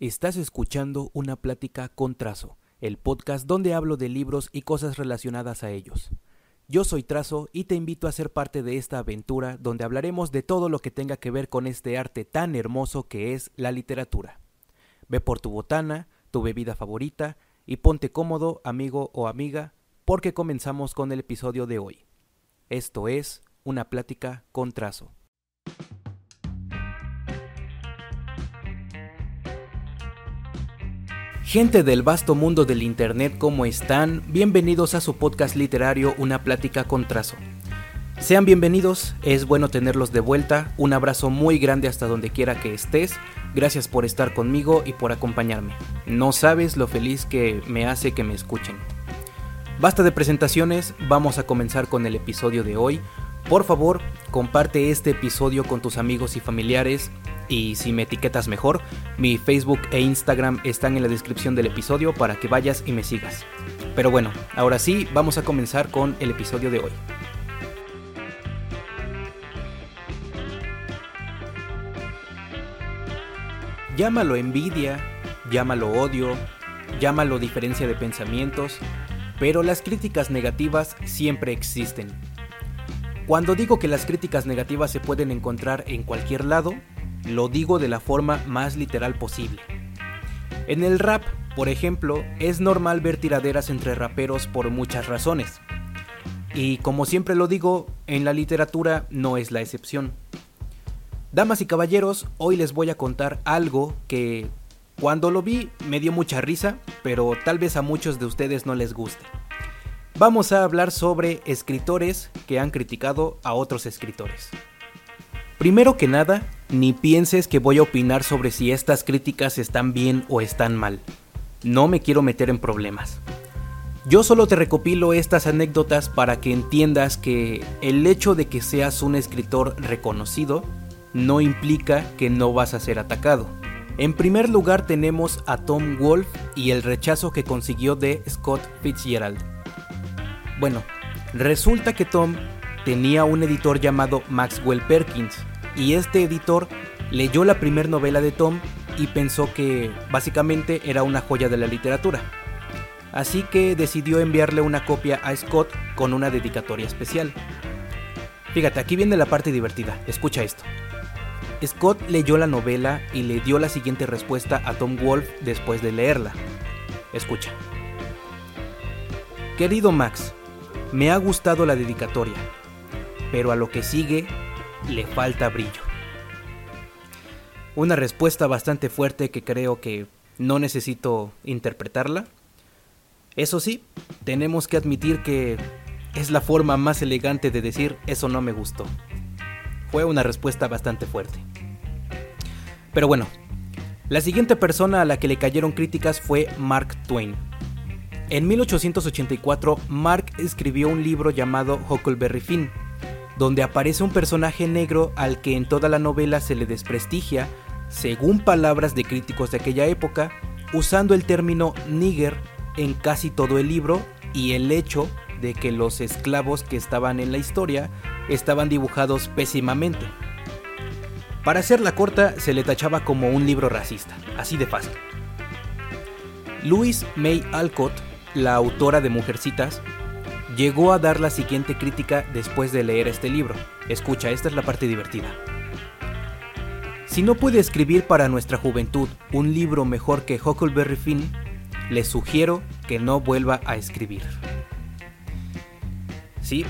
Estás escuchando una plática con Trazo, el podcast donde hablo de libros y cosas relacionadas a ellos. Yo soy Trazo y te invito a ser parte de esta aventura donde hablaremos de todo lo que tenga que ver con este arte tan hermoso que es la literatura. Ve por tu botana, tu bebida favorita y ponte cómodo, amigo o amiga, porque comenzamos con el episodio de hoy. Esto es una plática con Trazo. Gente del vasto mundo del Internet, ¿cómo están? Bienvenidos a su podcast literario Una plática con trazo. Sean bienvenidos, es bueno tenerlos de vuelta, un abrazo muy grande hasta donde quiera que estés, gracias por estar conmigo y por acompañarme. No sabes lo feliz que me hace que me escuchen. Basta de presentaciones, vamos a comenzar con el episodio de hoy. Por favor, comparte este episodio con tus amigos y familiares, y si me etiquetas mejor, mi Facebook e Instagram están en la descripción del episodio para que vayas y me sigas. Pero bueno, ahora sí, vamos a comenzar con el episodio de hoy. Llámalo envidia, llámalo odio, llámalo diferencia de pensamientos, pero las críticas negativas siempre existen. Cuando digo que las críticas negativas se pueden encontrar en cualquier lado, lo digo de la forma más literal posible. En el rap, por ejemplo, es normal ver tiraderas entre raperos por muchas razones. Y como siempre lo digo, en la literatura no es la excepción. Damas y caballeros, hoy les voy a contar algo que cuando lo vi me dio mucha risa, pero tal vez a muchos de ustedes no les guste. Vamos a hablar sobre escritores que han criticado a otros escritores. Primero que nada, ni pienses que voy a opinar sobre si estas críticas están bien o están mal. No me quiero meter en problemas. Yo solo te recopilo estas anécdotas para que entiendas que el hecho de que seas un escritor reconocido no implica que no vas a ser atacado. En primer lugar tenemos a Tom Wolfe y el rechazo que consiguió de Scott Fitzgerald. Bueno, resulta que Tom tenía un editor llamado Maxwell Perkins, y este editor leyó la primera novela de Tom y pensó que básicamente era una joya de la literatura. Así que decidió enviarle una copia a Scott con una dedicatoria especial. Fíjate, aquí viene la parte divertida, escucha esto. Scott leyó la novela y le dio la siguiente respuesta a Tom Wolfe después de leerla. Escucha. Querido Max, me ha gustado la dedicatoria pero a lo que sigue le falta brillo. Una respuesta bastante fuerte que creo que no necesito interpretarla. Eso sí, tenemos que admitir que es la forma más elegante de decir eso no me gustó. Fue una respuesta bastante fuerte. Pero bueno, la siguiente persona a la que le cayeron críticas fue Mark Twain. En 1884, Mark escribió un libro llamado Huckleberry Finn, donde aparece un personaje negro al que en toda la novela se le desprestigia, según palabras de críticos de aquella época, usando el término nigger en casi todo el libro y el hecho de que los esclavos que estaban en la historia estaban dibujados pésimamente. Para hacerla corta, se le tachaba como un libro racista, así de fácil. Louise May Alcott, la autora de Mujercitas, llegó a dar la siguiente crítica después de leer este libro. Escucha, esta es la parte divertida. Si no puede escribir para nuestra juventud un libro mejor que Huckleberry Finn, le sugiero que no vuelva a escribir. Sí,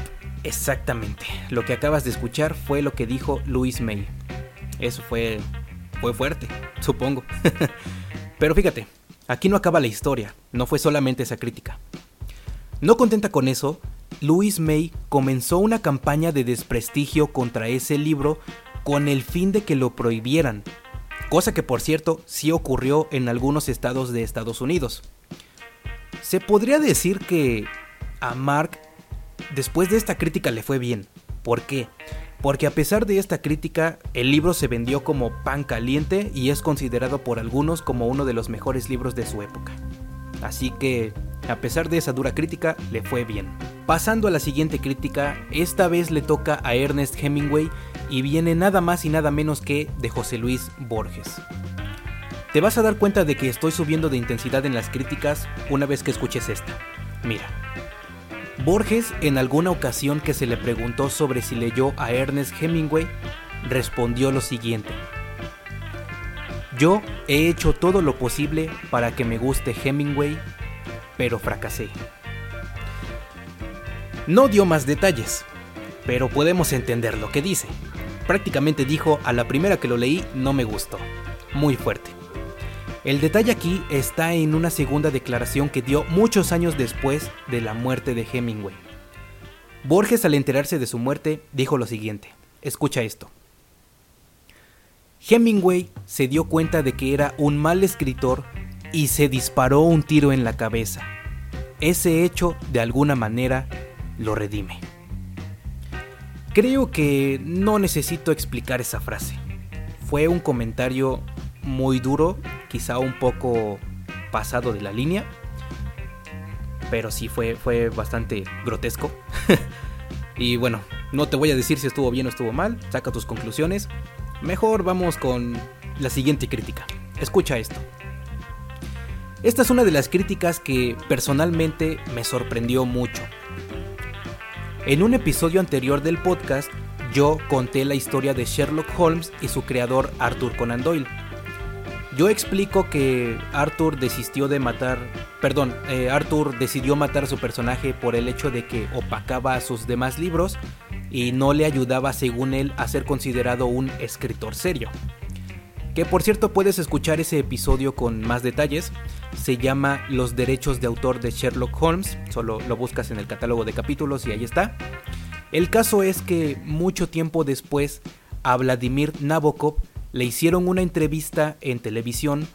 exactamente. Lo que acabas de escuchar fue lo que dijo Louis May. Eso fue fue fuerte, supongo. Pero fíjate, aquí no acaba la historia, no fue solamente esa crítica. No contenta con eso, Louise May comenzó una campaña de desprestigio contra ese libro con el fin de que lo prohibieran, cosa que por cierto sí ocurrió en algunos estados de Estados Unidos. Se podría decir que a Mark después de esta crítica le fue bien. ¿Por qué? Porque a pesar de esta crítica, el libro se vendió como pan caliente y es considerado por algunos como uno de los mejores libros de su época. Así que a pesar de esa dura crítica, le fue bien. Pasando a la siguiente crítica, esta vez le toca a Ernest Hemingway y viene nada más y nada menos que de José Luis Borges. Te vas a dar cuenta de que estoy subiendo de intensidad en las críticas una vez que escuches esta. Mira. Borges, en alguna ocasión que se le preguntó sobre si leyó a Ernest Hemingway, respondió lo siguiente. Yo he hecho todo lo posible para que me guste Hemingway, pero fracasé. No dio más detalles, pero podemos entender lo que dice. Prácticamente dijo, a la primera que lo leí no me gustó. Muy fuerte. El detalle aquí está en una segunda declaración que dio muchos años después de la muerte de Hemingway. Borges al enterarse de su muerte dijo lo siguiente, escucha esto. Hemingway se dio cuenta de que era un mal escritor y se disparó un tiro en la cabeza. Ese hecho, de alguna manera, lo redime. Creo que no necesito explicar esa frase. Fue un comentario muy duro, quizá un poco pasado de la línea, pero sí fue, fue bastante grotesco. y bueno, no te voy a decir si estuvo bien o estuvo mal, saca tus conclusiones. Mejor vamos con la siguiente crítica. Escucha esto. Esta es una de las críticas que personalmente me sorprendió mucho. En un episodio anterior del podcast, yo conté la historia de Sherlock Holmes y su creador Arthur Conan Doyle. Yo explico que Arthur desistió de matar, perdón, eh, Arthur decidió matar a su personaje por el hecho de que opacaba a sus demás libros y no le ayudaba según él a ser considerado un escritor serio. Que por cierto puedes escuchar ese episodio con más detalles, se llama Los derechos de autor de Sherlock Holmes, solo lo buscas en el catálogo de capítulos y ahí está. El caso es que mucho tiempo después a Vladimir Nabokov le hicieron una entrevista en televisión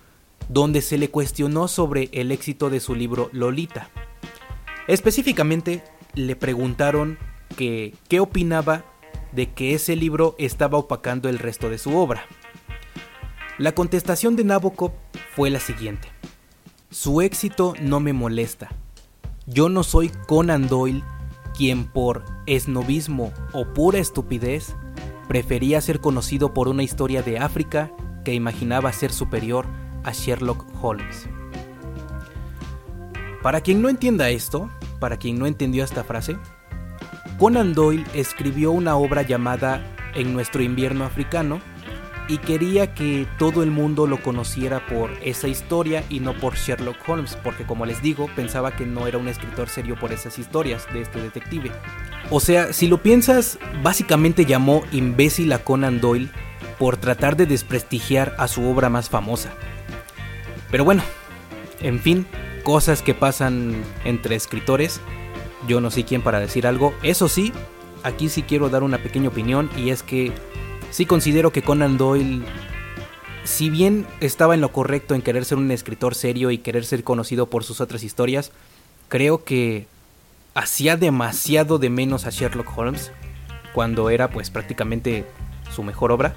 donde se le cuestionó sobre el éxito de su libro Lolita. Específicamente le preguntaron que qué opinaba de que ese libro estaba opacando el resto de su obra. La contestación de Nabokov fue la siguiente. Su éxito no me molesta. Yo no soy Conan Doyle quien por esnovismo o pura estupidez prefería ser conocido por una historia de África que imaginaba ser superior a Sherlock Holmes. Para quien no entienda esto, para quien no entendió esta frase, Conan Doyle escribió una obra llamada En nuestro invierno africano y quería que todo el mundo lo conociera por esa historia y no por Sherlock Holmes, porque como les digo, pensaba que no era un escritor serio por esas historias de este detective. O sea, si lo piensas, básicamente llamó imbécil a Conan Doyle por tratar de desprestigiar a su obra más famosa. Pero bueno, en fin, cosas que pasan entre escritores. Yo no sé quién para decir algo. Eso sí, aquí sí quiero dar una pequeña opinión y es que sí considero que Conan Doyle, si bien estaba en lo correcto en querer ser un escritor serio y querer ser conocido por sus otras historias, creo que hacía demasiado de menos a Sherlock Holmes cuando era pues prácticamente su mejor obra.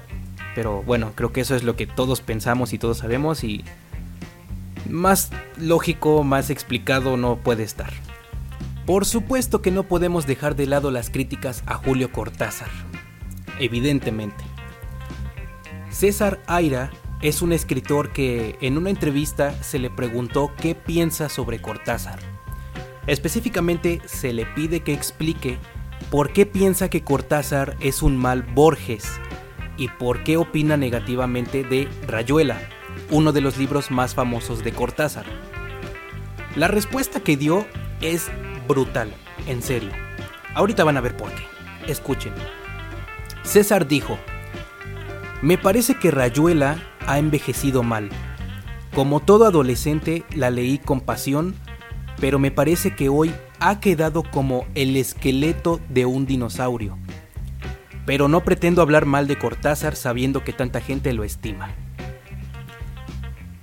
Pero bueno, creo que eso es lo que todos pensamos y todos sabemos y más lógico, más explicado no puede estar. Por supuesto que no podemos dejar de lado las críticas a Julio Cortázar evidentemente. César Aira es un escritor que en una entrevista se le preguntó qué piensa sobre Cortázar. Específicamente se le pide que explique por qué piensa que Cortázar es un mal Borges y por qué opina negativamente de Rayuela, uno de los libros más famosos de Cortázar. La respuesta que dio es brutal, en serio. Ahorita van a ver por qué. Escuchen. César dijo, me parece que Rayuela ha envejecido mal. Como todo adolescente la leí con pasión, pero me parece que hoy ha quedado como el esqueleto de un dinosaurio. Pero no pretendo hablar mal de Cortázar sabiendo que tanta gente lo estima.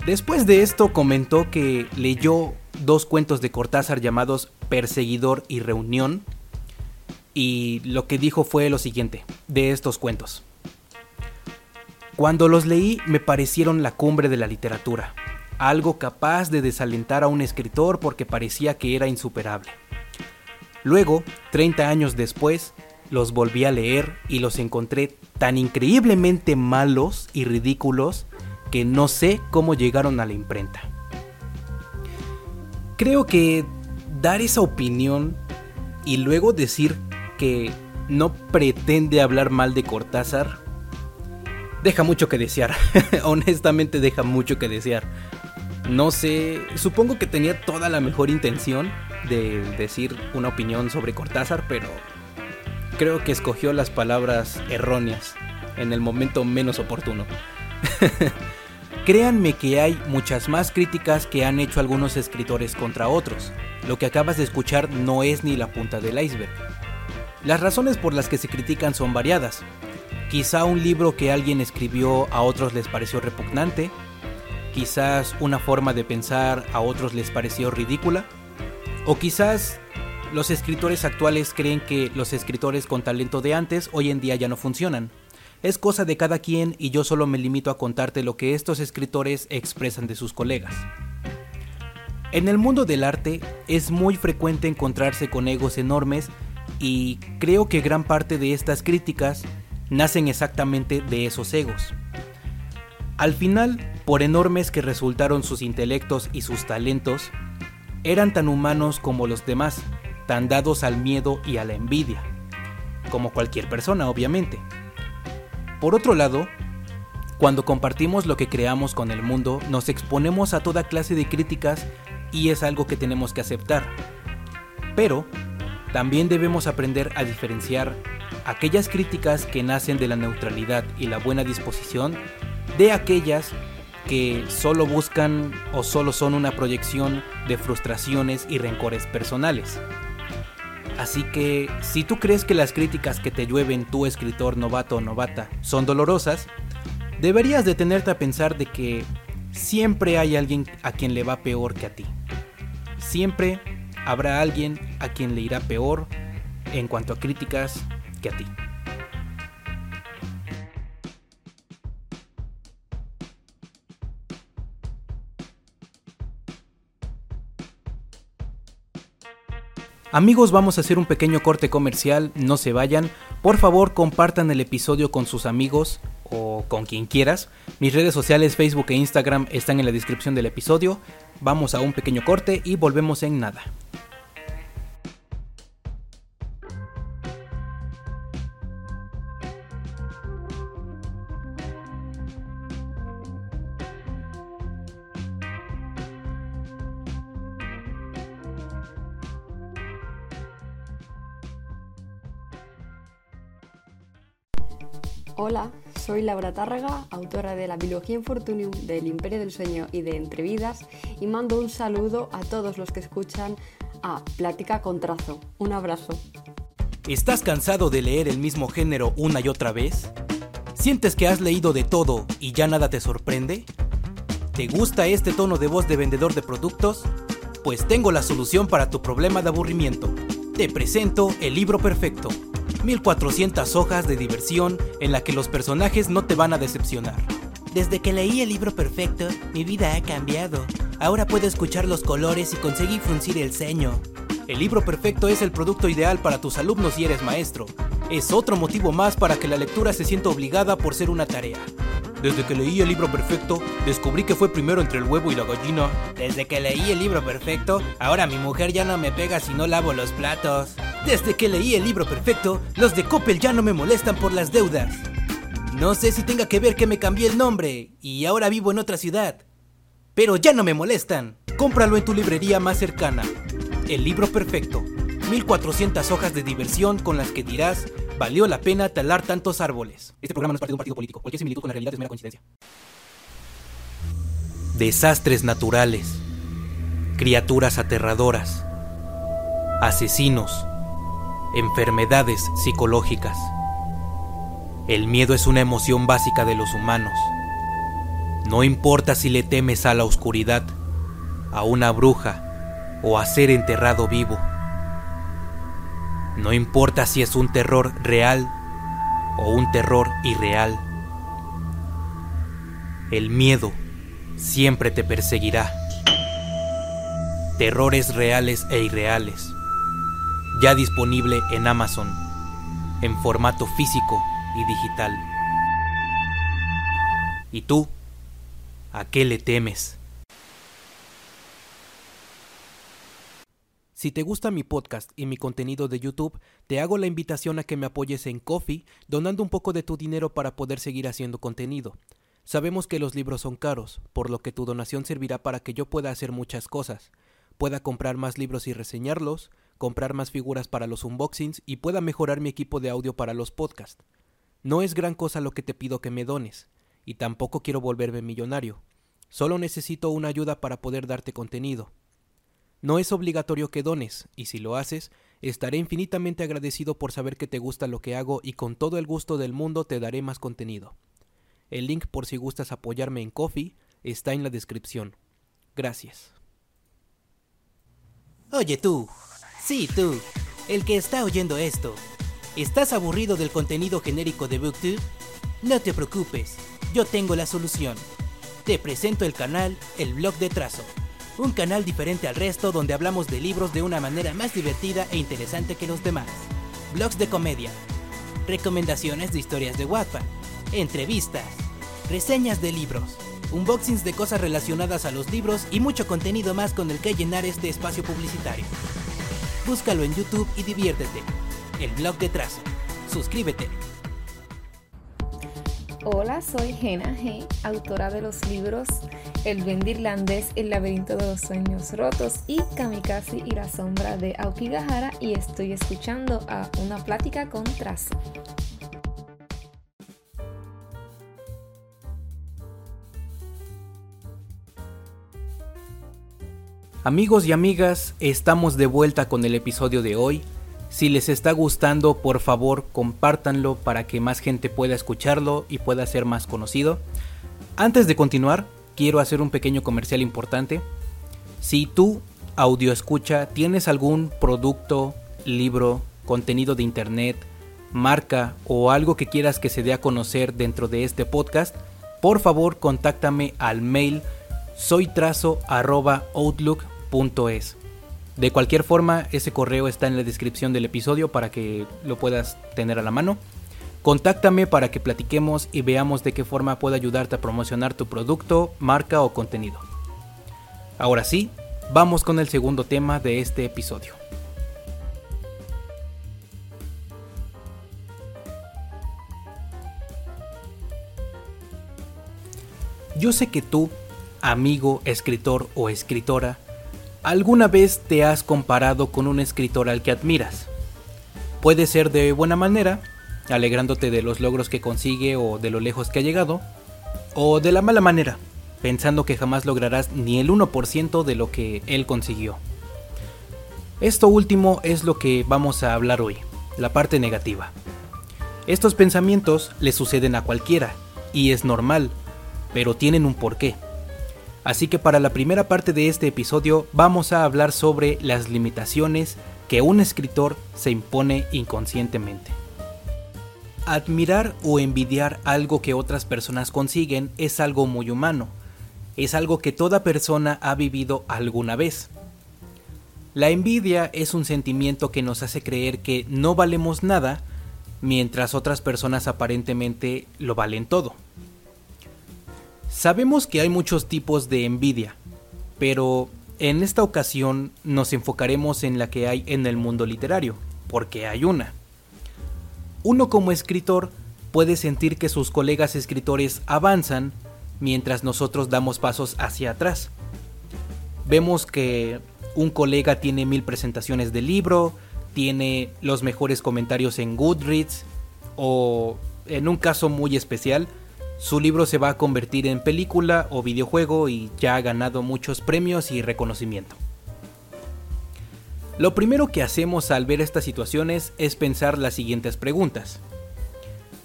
Después de esto comentó que leyó dos cuentos de Cortázar llamados Perseguidor y Reunión, y lo que dijo fue lo siguiente de estos cuentos. Cuando los leí me parecieron la cumbre de la literatura, algo capaz de desalentar a un escritor porque parecía que era insuperable. Luego, 30 años después, los volví a leer y los encontré tan increíblemente malos y ridículos que no sé cómo llegaron a la imprenta. Creo que dar esa opinión y luego decir no pretende hablar mal de Cortázar deja mucho que desear. Honestamente deja mucho que desear. No sé, supongo que tenía toda la mejor intención de decir una opinión sobre Cortázar, pero creo que escogió las palabras erróneas en el momento menos oportuno. Créanme que hay muchas más críticas que han hecho algunos escritores contra otros. Lo que acabas de escuchar no es ni la punta del iceberg. Las razones por las que se critican son variadas. Quizá un libro que alguien escribió a otros les pareció repugnante, quizás una forma de pensar a otros les pareció ridícula, o quizás los escritores actuales creen que los escritores con talento de antes hoy en día ya no funcionan. Es cosa de cada quien y yo solo me limito a contarte lo que estos escritores expresan de sus colegas. En el mundo del arte es muy frecuente encontrarse con egos enormes y creo que gran parte de estas críticas nacen exactamente de esos egos. Al final, por enormes que resultaron sus intelectos y sus talentos, eran tan humanos como los demás, tan dados al miedo y a la envidia, como cualquier persona, obviamente. Por otro lado, cuando compartimos lo que creamos con el mundo, nos exponemos a toda clase de críticas y es algo que tenemos que aceptar. Pero también debemos aprender a diferenciar aquellas críticas que nacen de la neutralidad y la buena disposición de aquellas que solo buscan o solo son una proyección de frustraciones y rencores personales. Así que si tú crees que las críticas que te llueven tu escritor novato o novata son dolorosas, deberías detenerte a pensar de que siempre hay alguien a quien le va peor que a ti. Siempre habrá alguien a quien le irá peor en cuanto a críticas que a ti. Amigos, vamos a hacer un pequeño corte comercial, no se vayan. Por favor, compartan el episodio con sus amigos con quien quieras. Mis redes sociales, Facebook e Instagram están en la descripción del episodio. Vamos a un pequeño corte y volvemos en nada. Soy Laura Tárraga, autora de La Biología Infortunium, del Imperio del Sueño y de Entrevidas, y mando un saludo a todos los que escuchan a Plática con Trazo. Un abrazo. ¿Estás cansado de leer el mismo género una y otra vez? ¿Sientes que has leído de todo y ya nada te sorprende? ¿Te gusta este tono de voz de vendedor de productos? Pues tengo la solución para tu problema de aburrimiento. Te presento el libro perfecto 1400 hojas de diversión en la que los personajes no te van a decepcionar. Desde que leí el libro perfecto, mi vida ha cambiado. Ahora puedo escuchar los colores y conseguir fruncir el ceño. El libro perfecto es el producto ideal para tus alumnos y eres maestro. Es otro motivo más para que la lectura se sienta obligada por ser una tarea. Desde que leí el libro perfecto, descubrí que fue primero entre el huevo y la gallina. Desde que leí el libro perfecto, ahora mi mujer ya no me pega si no lavo los platos. Desde que leí el libro perfecto, los de Coppel ya no me molestan por las deudas. No sé si tenga que ver que me cambié el nombre y ahora vivo en otra ciudad. Pero ya no me molestan. Cómpralo en tu librería más cercana. El libro perfecto. 1400 hojas de diversión con las que dirás, valió la pena talar tantos árboles. Este programa no es parte de un partido político. Cualquier similitud con la realidad es mera coincidencia. Desastres naturales. Criaturas aterradoras. Asesinos enfermedades psicológicas. El miedo es una emoción básica de los humanos. No importa si le temes a la oscuridad, a una bruja o a ser enterrado vivo. No importa si es un terror real o un terror irreal. El miedo siempre te perseguirá. Terrores reales e irreales ya disponible en Amazon, en formato físico y digital. ¿Y tú? ¿A qué le temes? Si te gusta mi podcast y mi contenido de YouTube, te hago la invitación a que me apoyes en Coffee, donando un poco de tu dinero para poder seguir haciendo contenido. Sabemos que los libros son caros, por lo que tu donación servirá para que yo pueda hacer muchas cosas. Pueda comprar más libros y reseñarlos, comprar más figuras para los unboxings y pueda mejorar mi equipo de audio para los podcasts. No es gran cosa lo que te pido que me dones, y tampoco quiero volverme millonario. Solo necesito una ayuda para poder darte contenido. No es obligatorio que dones, y si lo haces, estaré infinitamente agradecido por saber que te gusta lo que hago y con todo el gusto del mundo te daré más contenido. El link por si gustas apoyarme en Coffee está en la descripción. Gracias. Oye tú, sí tú, el que está oyendo esto, ¿estás aburrido del contenido genérico de BookTube? No te preocupes, yo tengo la solución. Te presento el canal El Blog de Trazo un canal diferente al resto donde hablamos de libros de una manera más divertida e interesante que los demás. Blogs de comedia, recomendaciones de historias de Wattpad, entrevistas, reseñas de libros, unboxings de cosas relacionadas a los libros y mucho contenido más con el que llenar este espacio publicitario. Búscalo en YouTube y diviértete. El blog de trazo. Suscríbete. Hola, soy Jena G, autora de los libros El Duende Irlandés, El Laberinto de los Sueños Rotos y Kamikaze y la Sombra de Aokigahara y estoy escuchando a Una Plática con Trazo. Amigos y amigas, estamos de vuelta con el episodio de hoy si les está gustando, por favor, compártanlo para que más gente pueda escucharlo y pueda ser más conocido. Antes de continuar, quiero hacer un pequeño comercial importante. Si tú, audio escucha, tienes algún producto, libro, contenido de internet, marca o algo que quieras que se dé a conocer dentro de este podcast, por favor contáctame al mail soytrazo.outlook.es. De cualquier forma, ese correo está en la descripción del episodio para que lo puedas tener a la mano. Contáctame para que platiquemos y veamos de qué forma puedo ayudarte a promocionar tu producto, marca o contenido. Ahora sí, vamos con el segundo tema de este episodio. Yo sé que tú, amigo, escritor o escritora, ¿Alguna vez te has comparado con un escritor al que admiras? Puede ser de buena manera, alegrándote de los logros que consigue o de lo lejos que ha llegado, o de la mala manera, pensando que jamás lograrás ni el 1% de lo que él consiguió. Esto último es lo que vamos a hablar hoy, la parte negativa. Estos pensamientos le suceden a cualquiera, y es normal, pero tienen un porqué. Así que para la primera parte de este episodio vamos a hablar sobre las limitaciones que un escritor se impone inconscientemente. Admirar o envidiar algo que otras personas consiguen es algo muy humano, es algo que toda persona ha vivido alguna vez. La envidia es un sentimiento que nos hace creer que no valemos nada mientras otras personas aparentemente lo valen todo. Sabemos que hay muchos tipos de envidia, pero en esta ocasión nos enfocaremos en la que hay en el mundo literario, porque hay una. Uno como escritor puede sentir que sus colegas escritores avanzan mientras nosotros damos pasos hacia atrás. Vemos que un colega tiene mil presentaciones de libro, tiene los mejores comentarios en Goodreads o en un caso muy especial, su libro se va a convertir en película o videojuego y ya ha ganado muchos premios y reconocimiento. Lo primero que hacemos al ver estas situaciones es pensar las siguientes preguntas.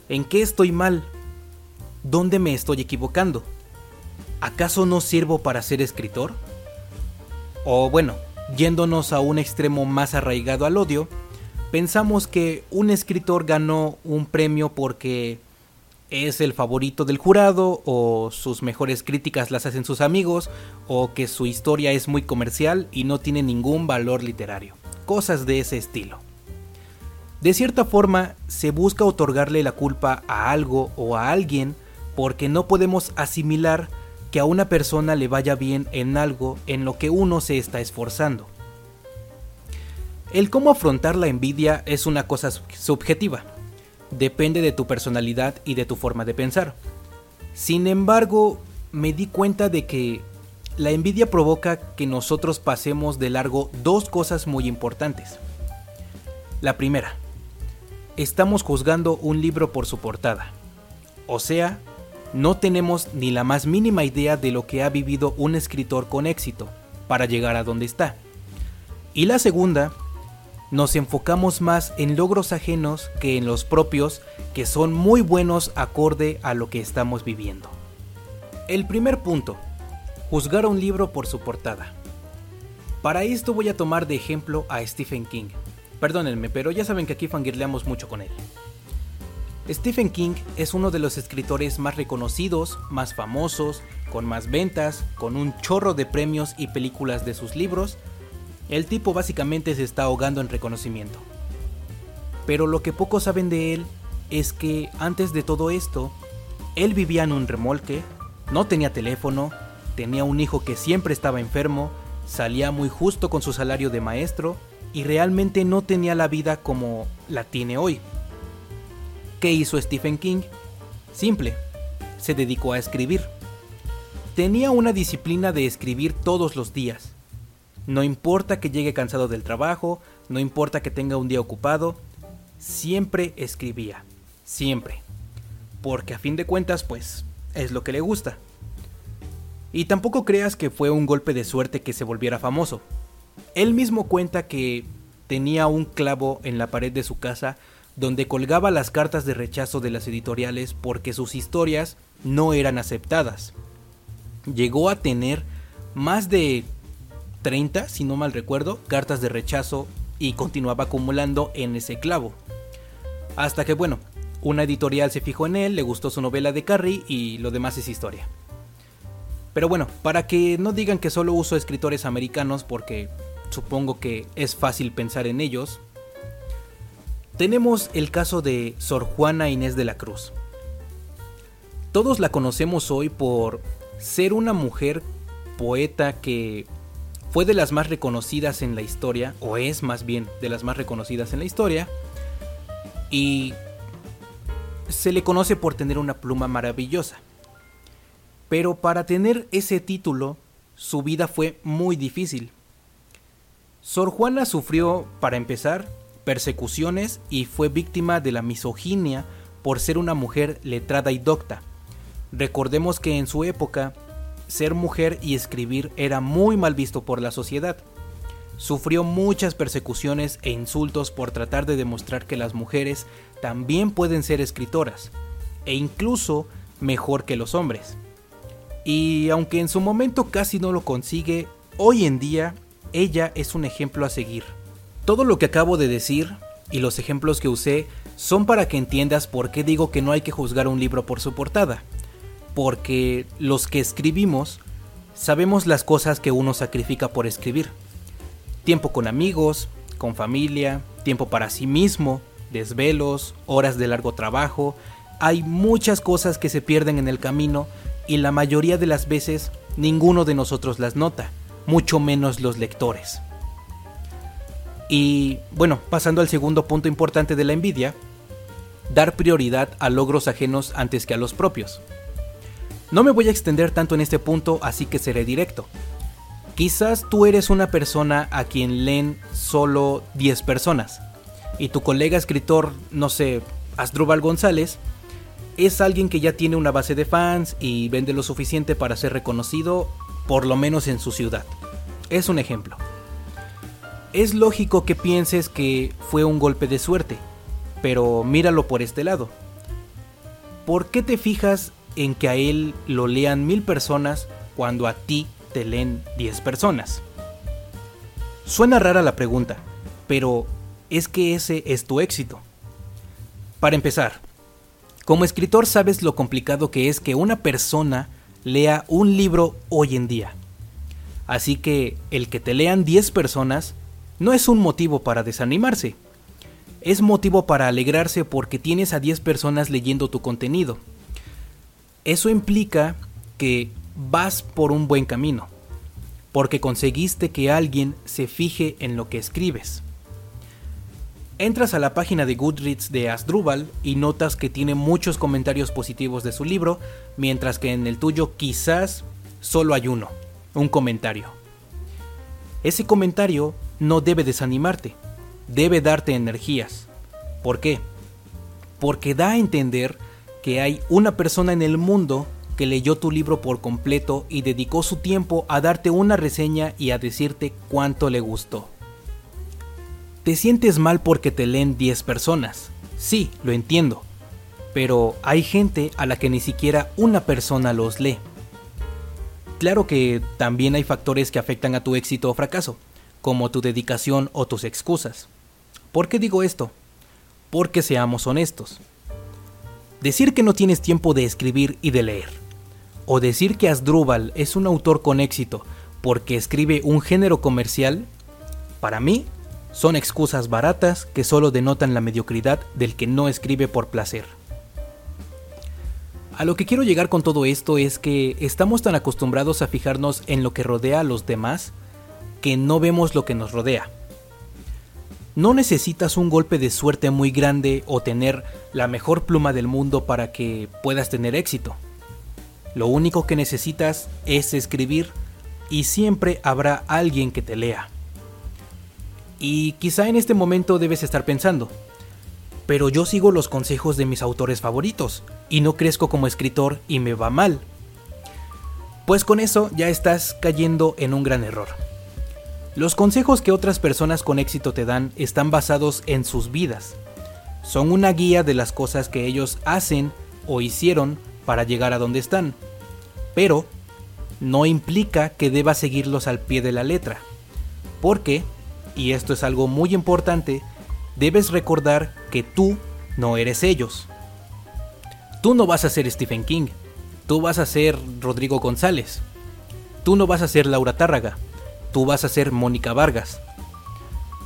¿En qué estoy mal? ¿Dónde me estoy equivocando? ¿Acaso no sirvo para ser escritor? O bueno, yéndonos a un extremo más arraigado al odio, pensamos que un escritor ganó un premio porque es el favorito del jurado o sus mejores críticas las hacen sus amigos o que su historia es muy comercial y no tiene ningún valor literario. Cosas de ese estilo. De cierta forma, se busca otorgarle la culpa a algo o a alguien porque no podemos asimilar que a una persona le vaya bien en algo en lo que uno se está esforzando. El cómo afrontar la envidia es una cosa subjetiva. Depende de tu personalidad y de tu forma de pensar. Sin embargo, me di cuenta de que la envidia provoca que nosotros pasemos de largo dos cosas muy importantes. La primera, estamos juzgando un libro por su portada. O sea, no tenemos ni la más mínima idea de lo que ha vivido un escritor con éxito para llegar a donde está. Y la segunda nos enfocamos más en logros ajenos que en los propios que son muy buenos acorde a lo que estamos viviendo. El primer punto, juzgar un libro por su portada. Para esto voy a tomar de ejemplo a Stephen King. Perdónenme, pero ya saben que aquí fangirleamos mucho con él. Stephen King es uno de los escritores más reconocidos, más famosos, con más ventas, con un chorro de premios y películas de sus libros, el tipo básicamente se está ahogando en reconocimiento. Pero lo que pocos saben de él es que antes de todo esto, él vivía en un remolque, no tenía teléfono, tenía un hijo que siempre estaba enfermo, salía muy justo con su salario de maestro y realmente no tenía la vida como la tiene hoy. ¿Qué hizo Stephen King? Simple, se dedicó a escribir. Tenía una disciplina de escribir todos los días. No importa que llegue cansado del trabajo, no importa que tenga un día ocupado, siempre escribía, siempre. Porque a fin de cuentas, pues, es lo que le gusta. Y tampoco creas que fue un golpe de suerte que se volviera famoso. Él mismo cuenta que tenía un clavo en la pared de su casa donde colgaba las cartas de rechazo de las editoriales porque sus historias no eran aceptadas. Llegó a tener más de 30, si no mal recuerdo, cartas de rechazo y continuaba acumulando en ese clavo. Hasta que, bueno, una editorial se fijó en él, le gustó su novela de Carrie y lo demás es historia. Pero bueno, para que no digan que solo uso escritores americanos porque supongo que es fácil pensar en ellos, tenemos el caso de Sor Juana Inés de la Cruz. Todos la conocemos hoy por ser una mujer poeta que fue de las más reconocidas en la historia, o es más bien de las más reconocidas en la historia, y se le conoce por tener una pluma maravillosa. Pero para tener ese título, su vida fue muy difícil. Sor Juana sufrió, para empezar, persecuciones y fue víctima de la misoginia por ser una mujer letrada y docta. Recordemos que en su época ser mujer y escribir era muy mal visto por la sociedad. Sufrió muchas persecuciones e insultos por tratar de demostrar que las mujeres también pueden ser escritoras, e incluso mejor que los hombres. Y aunque en su momento casi no lo consigue, hoy en día ella es un ejemplo a seguir. Todo lo que acabo de decir y los ejemplos que usé son para que entiendas por qué digo que no hay que juzgar un libro por su portada porque los que escribimos sabemos las cosas que uno sacrifica por escribir. Tiempo con amigos, con familia, tiempo para sí mismo, desvelos, horas de largo trabajo. Hay muchas cosas que se pierden en el camino y la mayoría de las veces ninguno de nosotros las nota, mucho menos los lectores. Y bueno, pasando al segundo punto importante de la envidia, dar prioridad a logros ajenos antes que a los propios. No me voy a extender tanto en este punto, así que seré directo. Quizás tú eres una persona a quien leen solo 10 personas y tu colega escritor, no sé, Asdrúbal González, es alguien que ya tiene una base de fans y vende lo suficiente para ser reconocido, por lo menos en su ciudad. Es un ejemplo. Es lógico que pienses que fue un golpe de suerte, pero míralo por este lado. ¿Por qué te fijas en que a él lo lean mil personas cuando a ti te leen diez personas? Suena rara la pregunta, pero es que ese es tu éxito. Para empezar, como escritor sabes lo complicado que es que una persona lea un libro hoy en día. Así que el que te lean 10 personas no es un motivo para desanimarse. Es motivo para alegrarse porque tienes a 10 personas leyendo tu contenido. Eso implica que vas por un buen camino, porque conseguiste que alguien se fije en lo que escribes. Entras a la página de Goodreads de Asdrúbal y notas que tiene muchos comentarios positivos de su libro, mientras que en el tuyo quizás solo hay uno, un comentario. Ese comentario no debe desanimarte, debe darte energías. ¿Por qué? Porque da a entender que hay una persona en el mundo que leyó tu libro por completo y dedicó su tiempo a darte una reseña y a decirte cuánto le gustó. Te sientes mal porque te leen 10 personas. Sí, lo entiendo. Pero hay gente a la que ni siquiera una persona los lee. Claro que también hay factores que afectan a tu éxito o fracaso, como tu dedicación o tus excusas. ¿Por qué digo esto? Porque seamos honestos. Decir que no tienes tiempo de escribir y de leer, o decir que Asdrúbal es un autor con éxito porque escribe un género comercial, para mí son excusas baratas que solo denotan la mediocridad del que no escribe por placer. A lo que quiero llegar con todo esto es que estamos tan acostumbrados a fijarnos en lo que rodea a los demás que no vemos lo que nos rodea. No necesitas un golpe de suerte muy grande o tener la mejor pluma del mundo para que puedas tener éxito. Lo único que necesitas es escribir y siempre habrá alguien que te lea. Y quizá en este momento debes estar pensando, pero yo sigo los consejos de mis autores favoritos y no crezco como escritor y me va mal. Pues con eso ya estás cayendo en un gran error. Los consejos que otras personas con éxito te dan están basados en sus vidas. Son una guía de las cosas que ellos hacen o hicieron para llegar a donde están. Pero no implica que debas seguirlos al pie de la letra. Porque, y esto es algo muy importante, debes recordar que tú no eres ellos. Tú no vas a ser Stephen King, tú vas a ser Rodrigo González, tú no vas a ser Laura Tárraga, tú vas a ser Mónica Vargas.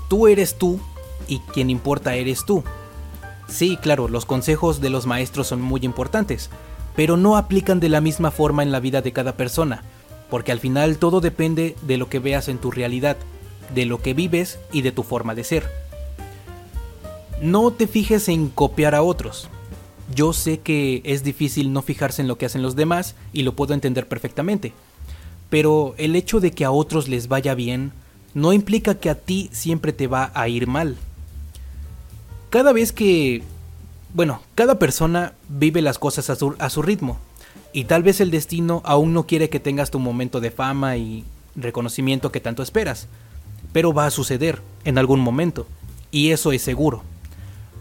Tú eres tú y quien importa eres tú. Sí, claro, los consejos de los maestros son muy importantes, pero no aplican de la misma forma en la vida de cada persona, porque al final todo depende de lo que veas en tu realidad, de lo que vives y de tu forma de ser. No te fijes en copiar a otros. Yo sé que es difícil no fijarse en lo que hacen los demás y lo puedo entender perfectamente. Pero el hecho de que a otros les vaya bien no implica que a ti siempre te va a ir mal. Cada vez que... Bueno, cada persona vive las cosas a su, a su ritmo. Y tal vez el destino aún no quiere que tengas tu momento de fama y reconocimiento que tanto esperas. Pero va a suceder en algún momento. Y eso es seguro.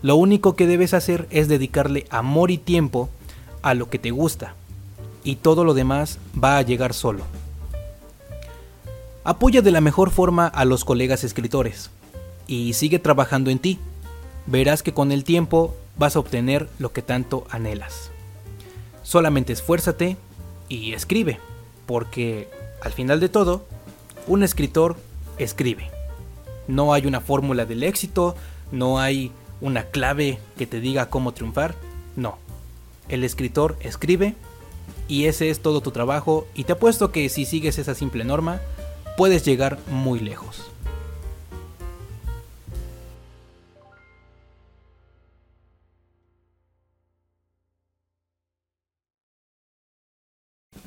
Lo único que debes hacer es dedicarle amor y tiempo a lo que te gusta, y todo lo demás va a llegar solo. Apoya de la mejor forma a los colegas escritores, y sigue trabajando en ti. Verás que con el tiempo vas a obtener lo que tanto anhelas. Solamente esfuérzate y escribe, porque al final de todo, un escritor escribe. No hay una fórmula del éxito, no hay una clave que te diga cómo triunfar. No. El escritor escribe y ese es todo tu trabajo y te apuesto que si sigues esa simple norma, puedes llegar muy lejos.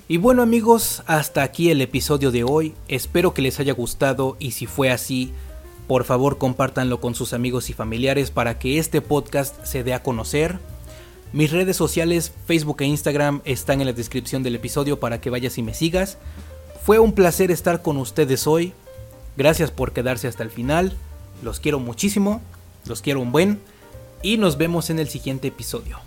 Y bueno amigos, hasta aquí el episodio de hoy, espero que les haya gustado y si fue así, por favor, compártanlo con sus amigos y familiares para que este podcast se dé a conocer. Mis redes sociales, Facebook e Instagram, están en la descripción del episodio para que vayas y me sigas. Fue un placer estar con ustedes hoy. Gracias por quedarse hasta el final. Los quiero muchísimo. Los quiero un buen. Y nos vemos en el siguiente episodio.